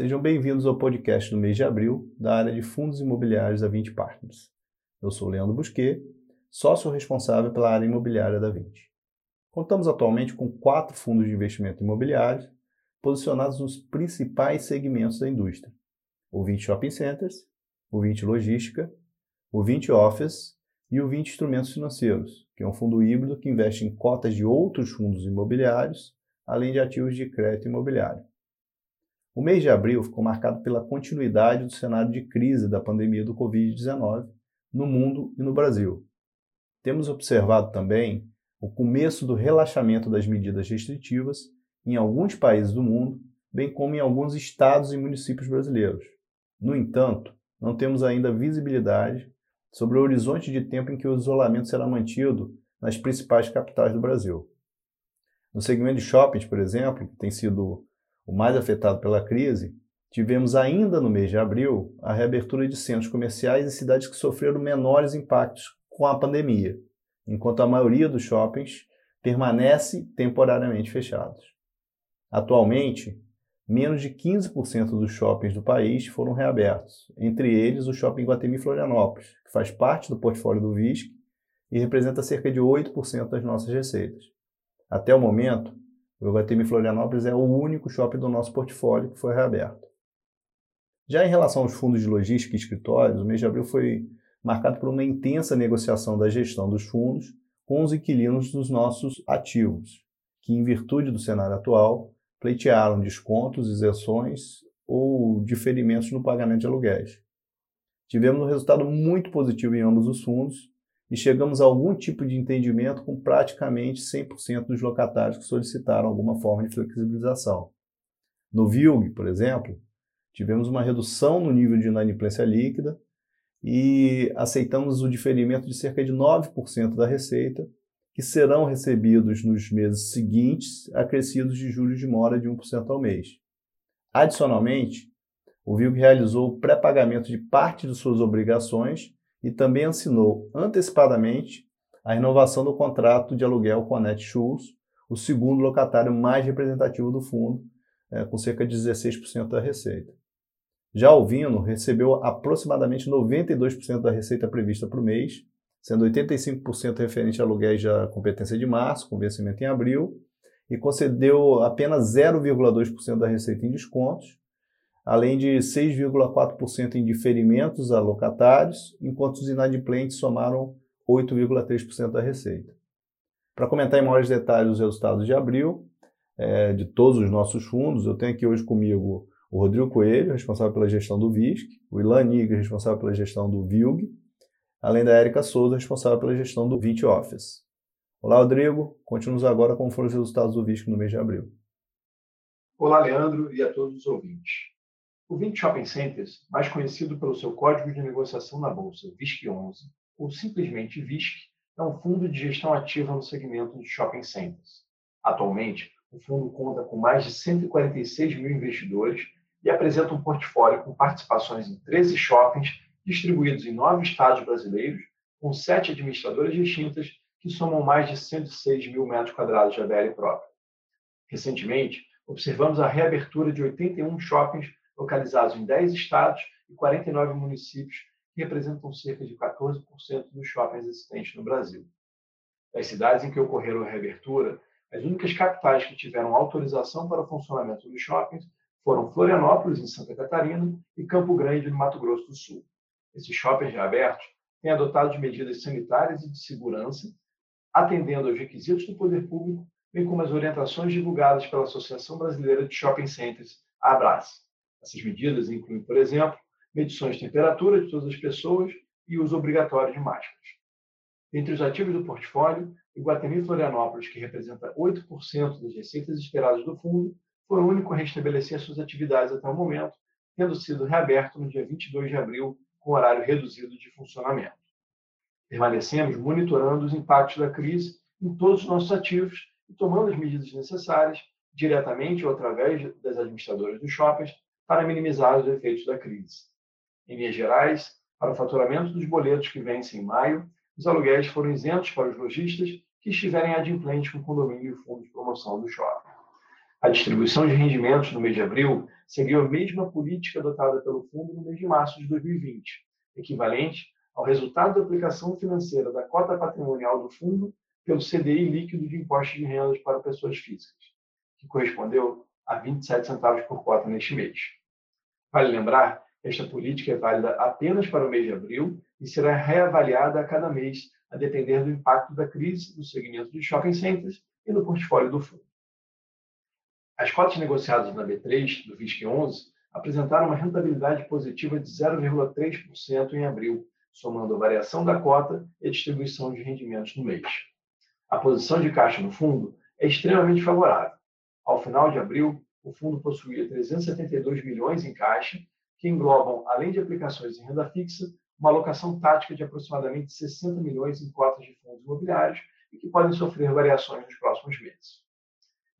Sejam bem-vindos ao podcast do mês de abril da área de fundos imobiliários da 20 Partners. Eu sou Leandro Busquet, sócio responsável pela área imobiliária da 20. Contamos atualmente com quatro fundos de investimento imobiliário posicionados nos principais segmentos da indústria: o 20 Shopping Centers, o 20 Logística, o 20 Office e o 20 Instrumentos Financeiros, que é um fundo híbrido que investe em cotas de outros fundos imobiliários, além de ativos de crédito imobiliário. O mês de abril ficou marcado pela continuidade do cenário de crise da pandemia do Covid-19 no mundo e no Brasil. Temos observado também o começo do relaxamento das medidas restritivas em alguns países do mundo, bem como em alguns estados e municípios brasileiros. No entanto, não temos ainda visibilidade sobre o horizonte de tempo em que o isolamento será mantido nas principais capitais do Brasil. No segmento de shoppings, por exemplo, que tem sido o mais afetado pela crise, tivemos ainda no mês de abril a reabertura de centros comerciais em cidades que sofreram menores impactos com a pandemia, enquanto a maioria dos shoppings permanece temporariamente fechados. Atualmente, menos de 15% dos shoppings do país foram reabertos, entre eles o Shopping Guatemi Florianópolis, que faz parte do portfólio do VISC e representa cerca de 8% das nossas receitas. Até o momento, o Iguatemi Florianópolis é o único shopping do nosso portfólio que foi reaberto. Já em relação aos fundos de logística e escritórios, o mês de abril foi marcado por uma intensa negociação da gestão dos fundos com os inquilinos dos nossos ativos, que, em virtude do cenário atual, pleitearam descontos, isenções ou diferimentos no pagamento de aluguéis. Tivemos um resultado muito positivo em ambos os fundos e chegamos a algum tipo de entendimento com praticamente 100% dos locatários que solicitaram alguma forma de flexibilização. No VILG, por exemplo, tivemos uma redução no nível de inadimplência líquida e aceitamos o diferimento de cerca de 9% da receita, que serão recebidos nos meses seguintes, acrescidos de juros de mora de 1% ao mês. Adicionalmente, o VILG realizou o pré-pagamento de parte de suas obrigações e também assinou antecipadamente a renovação do contrato de aluguel com a Netshoes, o segundo locatário mais representativo do fundo, é, com cerca de 16% da receita. Já o Vino recebeu aproximadamente 92% da receita prevista para o mês, sendo 85% referente a aluguéis da competência de março, com vencimento em abril, e concedeu apenas 0,2% da receita em descontos, além de 6,4% em diferimentos a locatários, enquanto os inadimplentes somaram 8,3% da receita. Para comentar em maiores detalhes os resultados de abril, é, de todos os nossos fundos, eu tenho aqui hoje comigo o Rodrigo Coelho, responsável pela gestão do VISC, o Ilan Nigre, responsável pela gestão do VILG, além da Érica Souza, responsável pela gestão do 20 Office. Olá, Rodrigo. Conte-nos agora como foram os resultados do VISC no mês de abril. Olá, Leandro, e a todos os ouvintes. O 20 Shopping Centers, mais conhecido pelo seu código de negociação na Bolsa, VISC11, ou simplesmente VISC, é um fundo de gestão ativa no segmento de shopping centers. Atualmente, o fundo conta com mais de 146 mil investidores e apresenta um portfólio com participações em 13 shoppings distribuídos em nove estados brasileiros, com sete administradoras distintas que somam mais de 106 mil metros quadrados de ABL própria. Recentemente, observamos a reabertura de 81 shoppings localizados em 10 estados e 49 municípios, que representam cerca de 14% dos shoppings existentes no Brasil. Das cidades em que ocorreram a reabertura, as únicas capitais que tiveram autorização para o funcionamento dos shoppings foram Florianópolis, em Santa Catarina, e Campo Grande, no Mato Grosso do Sul. Esses shoppings reabertos têm adotado medidas sanitárias e de segurança, atendendo aos requisitos do poder público, bem como as orientações divulgadas pela Associação Brasileira de Shopping Centers, a Abras. Essas medidas incluem, por exemplo, medições de temperatura de todas as pessoas e uso obrigatório de máscaras. Entre os ativos do portfólio, Iguatemi Florianópolis, que representa 8% das receitas esperadas do fundo, foi o único a restabelecer suas atividades até o momento, tendo sido reaberto no dia 22 de abril com horário reduzido de funcionamento. Permanecemos monitorando os impactos da crise em todos os nossos ativos e tomando as medidas necessárias, diretamente ou através das administradoras dos shoppings, para minimizar os efeitos da crise. Em linhas gerais, para o faturamento dos boletos que vencem em maio, os aluguéis foram isentos para os lojistas que estiverem adimplentes com condomínio e fundo de promoção do shopping. A distribuição de rendimentos no mês de abril seguiu a mesma política adotada pelo fundo no mês de março de 2020, equivalente ao resultado da aplicação financeira da cota patrimonial do fundo pelo CDI líquido de impostos de rendas para pessoas físicas, que correspondeu a 27 centavos por cota neste mês. Vale lembrar esta política é válida apenas para o mês de abril e será reavaliada a cada mês, a depender do impacto da crise no segmento de shopping centers e no portfólio do fundo. As cotas negociadas na B3 do VISC 11 apresentaram uma rentabilidade positiva de 0,3% em abril, somando a variação da cota e a distribuição de rendimentos no mês. A posição de caixa no fundo é extremamente favorável. Ao final de abril, o fundo possuía 372 milhões em caixa, que englobam, além de aplicações em renda fixa, uma alocação tática de aproximadamente 60 milhões em cotas de fundos imobiliários e que podem sofrer variações nos próximos meses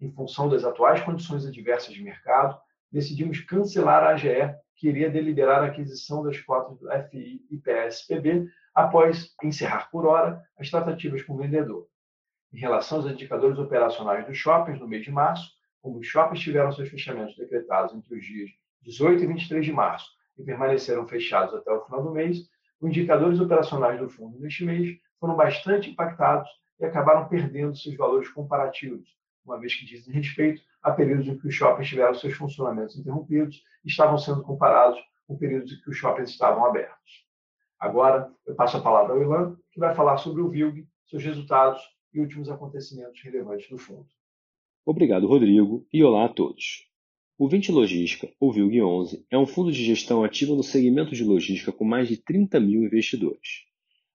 em função das atuais condições adversas de mercado, decidimos cancelar a AGE, que iria deliberar a aquisição das cotas do FI e PSPB após encerrar por hora as tratativas com o vendedor. Em relação aos indicadores operacionais dos shoppings no mês de março, como os shoppings tiveram seus fechamentos decretados entre os dias 18 e 23 de março e permaneceram fechados até o final do mês, os indicadores operacionais do fundo neste mês foram bastante impactados e acabaram perdendo seus valores comparativos, uma vez que dizem respeito a períodos em que os shoppings tiveram seus funcionamentos interrompidos e estavam sendo comparados com períodos em que os shoppings estavam abertos. Agora, eu passo a palavra ao Ilan, que vai falar sobre o VILG, seus resultados e últimos acontecimentos relevantes do fundo. Obrigado, Rodrigo, e olá a todos. O 20 Logística, ou VILG 11, é um fundo de gestão ativo no segmento de logística com mais de 30 mil investidores.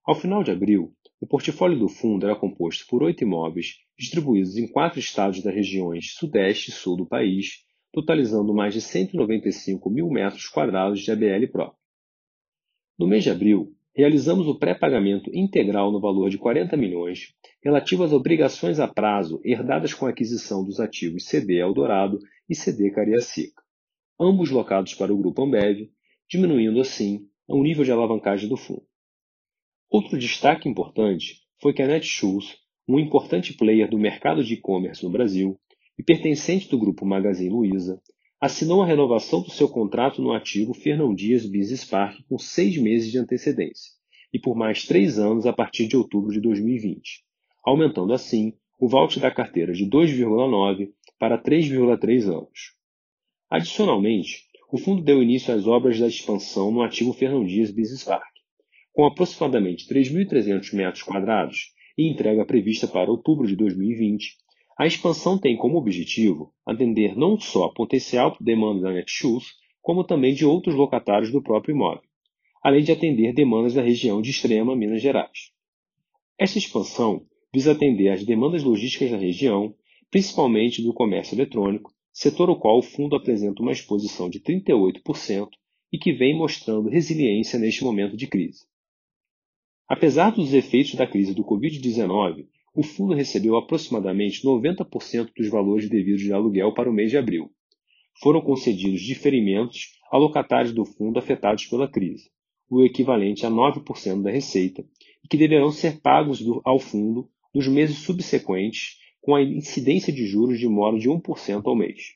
Ao final de abril, o portfólio do fundo era composto por oito imóveis distribuídos em quatro estados das regiões Sudeste e Sul do país, totalizando mais de 195 mil metros quadrados de ABL próprio. No mês de abril, realizamos o pré-pagamento integral no valor de 40 milhões relativo às obrigações a prazo herdadas com a aquisição dos ativos CD Eldorado e CD Cariacica, ambos locados para o Grupo Ambev, diminuindo assim o nível de alavancagem do fundo. Outro destaque importante foi que a Netshoes, um importante player do mercado de e-commerce no Brasil e pertencente do grupo Magazine Luiza, assinou a renovação do seu contrato no ativo Fernão Dias Business Park com seis meses de antecedência e por mais três anos a partir de outubro de 2020, aumentando assim o vault da carteira de 2,9 para 3,3 anos. Adicionalmente, o fundo deu início às obras da expansão no ativo Fernão Dias Business Park, com aproximadamente 3.300 metros quadrados e entrega prevista para outubro de 2020, a expansão tem como objetivo atender não só a potencial demanda da Netshoes, como também de outros locatários do próprio imóvel, além de atender demandas da região de Extrema, Minas Gerais. Esta expansão visa atender às demandas logísticas da região, principalmente do comércio eletrônico, setor ao qual o fundo apresenta uma exposição de 38% e que vem mostrando resiliência neste momento de crise. Apesar dos efeitos da crise do Covid-19, o fundo recebeu aproximadamente 90% dos valores devidos de aluguel para o mês de abril. Foram concedidos diferimentos a locatários do fundo afetados pela crise, o equivalente a 9% da receita, e que deverão ser pagos ao fundo nos meses subsequentes, com a incidência de juros de modo de 1% ao mês.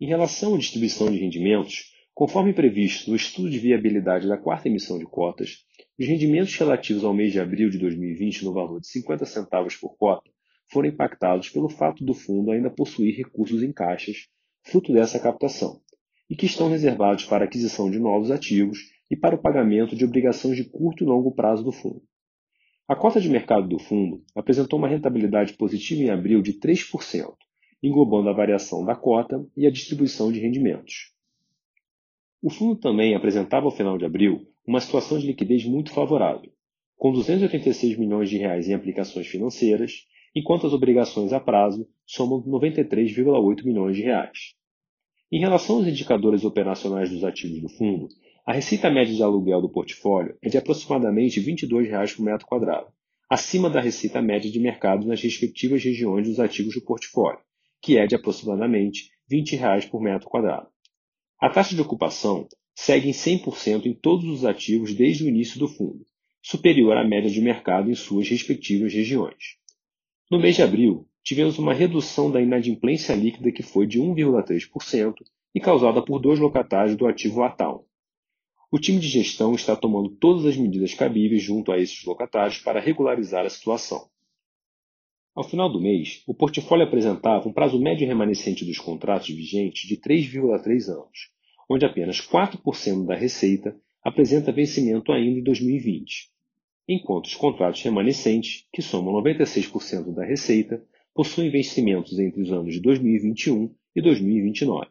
Em relação à distribuição de rendimentos, conforme previsto no estudo de viabilidade da quarta emissão de cotas, os rendimentos relativos ao mês de abril de 2020 no valor de 50 centavos por cota foram impactados pelo fato do fundo ainda possuir recursos em caixas, fruto dessa captação, e que estão reservados para aquisição de novos ativos e para o pagamento de obrigações de curto e longo prazo do fundo. A cota de mercado do fundo apresentou uma rentabilidade positiva em abril de 3%, englobando a variação da cota e a distribuição de rendimentos. O fundo também apresentava ao final de abril uma situação de liquidez muito favorável, com 286 milhões de reais em aplicações financeiras, enquanto as obrigações a prazo somam 93,8 milhões de reais. Em relação aos indicadores operacionais dos ativos do fundo, a receita média de aluguel do portfólio é de aproximadamente 22 reais por metro quadrado, acima da receita média de mercado nas respectivas regiões dos ativos do portfólio, que é de aproximadamente 20 reais por metro quadrado. A taxa de ocupação segue em 100% em todos os ativos desde o início do fundo, superior à média de mercado em suas respectivas regiões. No mês de abril, tivemos uma redução da inadimplência líquida que foi de 1,3% e causada por dois locatários do ativo Atal. O time de gestão está tomando todas as medidas cabíveis junto a esses locatários para regularizar a situação. Ao final do mês, o portfólio apresentava um prazo médio remanescente dos contratos vigentes de 3,3 anos, onde apenas 4% da receita apresenta vencimento ainda em 2020, enquanto os contratos remanescentes, que somam 96% da receita, possuem vencimentos entre os anos de 2021 e 2029.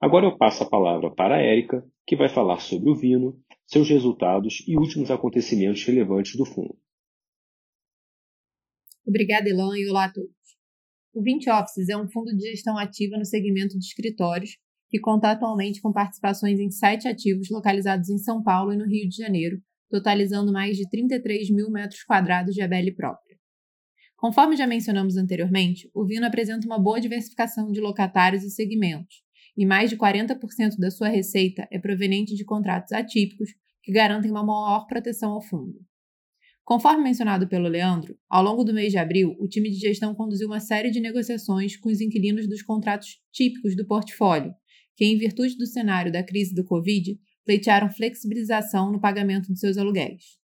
Agora eu passo a palavra para a Érica, que vai falar sobre o Vino, seus resultados e últimos acontecimentos relevantes do fundo. Obrigada, Elan, e olá a todos. O 20 Offices é um fundo de gestão ativa no segmento de escritórios, que conta atualmente com participações em sete ativos localizados em São Paulo e no Rio de Janeiro, totalizando mais de 33 mil metros quadrados de ABL própria. Conforme já mencionamos anteriormente, o Vino apresenta uma boa diversificação de locatários e segmentos, e mais de 40% da sua receita é proveniente de contratos atípicos que garantem uma maior proteção ao fundo. Conforme mencionado pelo Leandro, ao longo do mês de abril, o time de gestão conduziu uma série de negociações com os inquilinos dos contratos típicos do portfólio, que, em virtude do cenário da crise do Covid, pleitearam flexibilização no pagamento de seus aluguéis.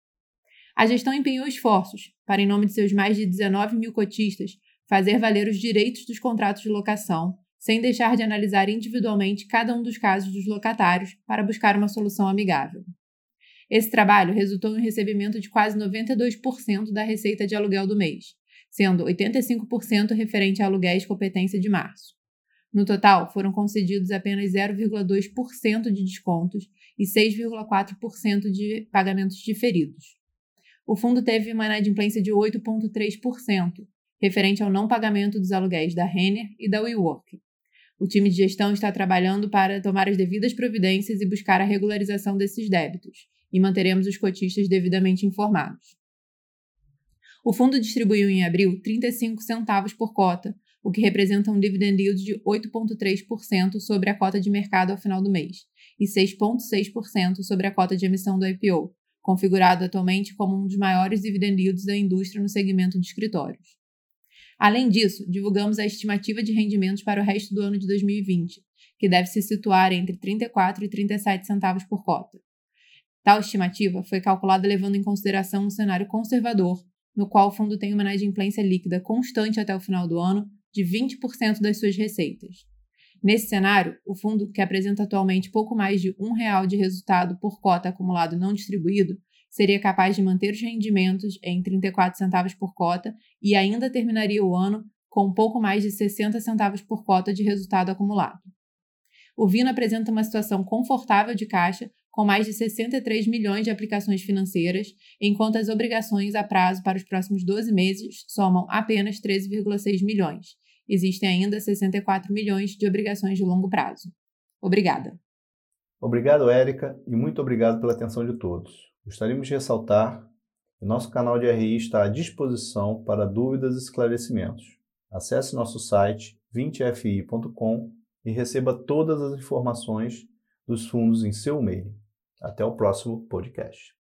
A gestão empenhou esforços para, em nome de seus mais de 19 mil cotistas, fazer valer os direitos dos contratos de locação, sem deixar de analisar individualmente cada um dos casos dos locatários para buscar uma solução amigável. Esse trabalho resultou em recebimento de quase 92% da receita de aluguel do mês, sendo 85% referente a aluguéis competência de março. No total, foram concedidos apenas 0,2% de descontos e 6,4% de pagamentos diferidos. O fundo teve uma inadimplência de 8,3%, referente ao não pagamento dos aluguéis da Renner e da WeWork. O time de gestão está trabalhando para tomar as devidas providências e buscar a regularização desses débitos, e manteremos os cotistas devidamente informados. O fundo distribuiu em abril 35 centavos por cota, o que representa um dividend yield de 8,3% sobre a cota de mercado ao final do mês e 6,6% sobre a cota de emissão do IPO, configurado atualmente como um dos maiores dividend yields da indústria no segmento de escritórios. Além disso, divulgamos a estimativa de rendimentos para o resto do ano de 2020, que deve se situar entre 34 e 37 centavos por cota. Tal estimativa foi calculada levando em consideração um cenário conservador, no qual o fundo tem uma inadimplência líquida constante até o final do ano de 20% das suas receitas. Nesse cenário, o fundo, que apresenta atualmente pouco mais de um real de resultado por cota acumulado não distribuído, seria capaz de manter os rendimentos em 34 centavos por cota e ainda terminaria o ano com pouco mais de 60 centavos por cota de resultado acumulado. O Vino apresenta uma situação confortável de caixa, com mais de 63 milhões de aplicações financeiras, enquanto as obrigações a prazo para os próximos 12 meses somam apenas 13,6 milhões. Existem ainda 64 milhões de obrigações de longo prazo. Obrigada. Obrigado, Érica, e muito obrigado pela atenção de todos. Gostaríamos de ressaltar que nosso canal de RI está à disposição para dúvidas e esclarecimentos. Acesse nosso site 20fi.com e receba todas as informações dos fundos em seu e-mail. Até o próximo podcast.